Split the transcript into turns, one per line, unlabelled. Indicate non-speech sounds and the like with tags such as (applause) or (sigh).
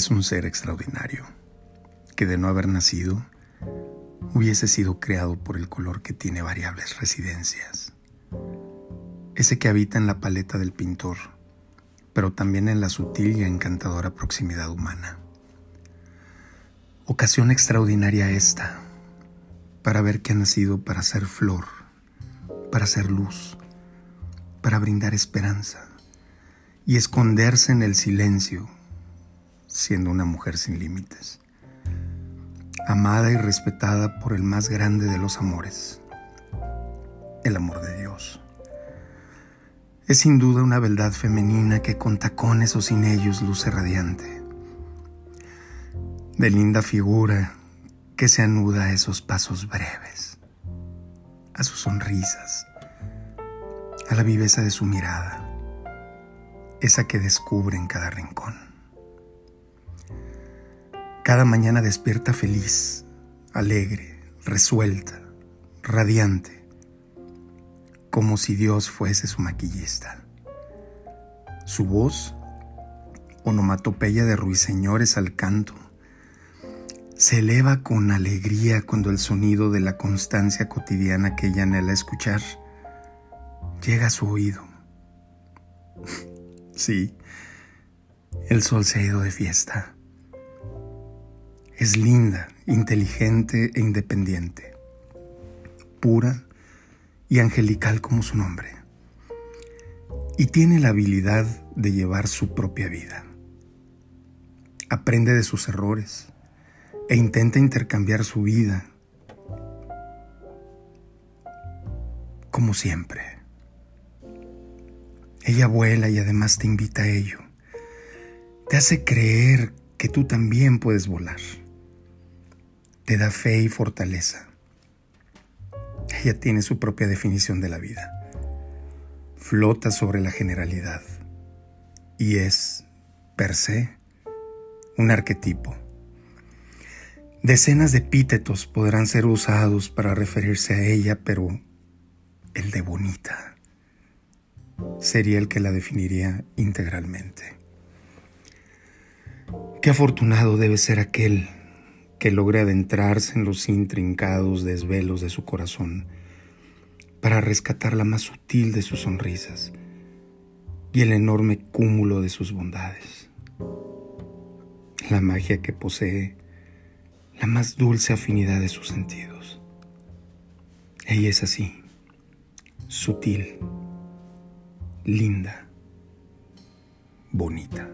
Es un ser extraordinario, que de no haber nacido, hubiese sido creado por el color que tiene variables residencias. Ese que habita en la paleta del pintor, pero también en la sutil y encantadora proximidad humana. Ocasión extraordinaria esta, para ver que ha nacido para ser flor, para ser luz, para brindar esperanza y esconderse en el silencio, siendo una mujer sin límites, amada y respetada por el más grande de los amores, el amor de Dios. Es sin duda una beldad femenina que con tacones o sin ellos luce radiante, de linda figura que se anuda a esos pasos breves, a sus sonrisas, a la viveza de su mirada, esa que descubre en cada rincón. Cada mañana despierta feliz, alegre, resuelta, radiante, como si Dios fuese su maquillista. Su voz, onomatopeya de ruiseñores al canto, se eleva con alegría cuando el sonido de la constancia cotidiana que ella anhela escuchar llega a su oído. (laughs) Sí, el sol se ha ido de fiesta. Es linda, inteligente e independiente, pura y angelical como su nombre, y tiene la habilidad de llevar su propia vida. Aprende de sus errores e intenta intercambiar su vida como siempre. Ella vuela y además te invita a ello. Te hace creer que tú también puedes volar. Te da fe y fortaleza. Ella tiene su propia definición de la vida. Flota sobre la generalidad y es, per se, un arquetipo. Decenas de epítetos podrán ser usados para referirse a ella, pero el de bonita sería el que la definiría integralmente. Qué afortunado debe ser aquel que logre adentrarse en los intrincados desvelos de su corazón para rescatar la más sutil de sus sonrisas y el enorme cúmulo de sus bondades. La magia que posee la más dulce afinidad de sus sentidos. Ella es así, sutil linda, bonita.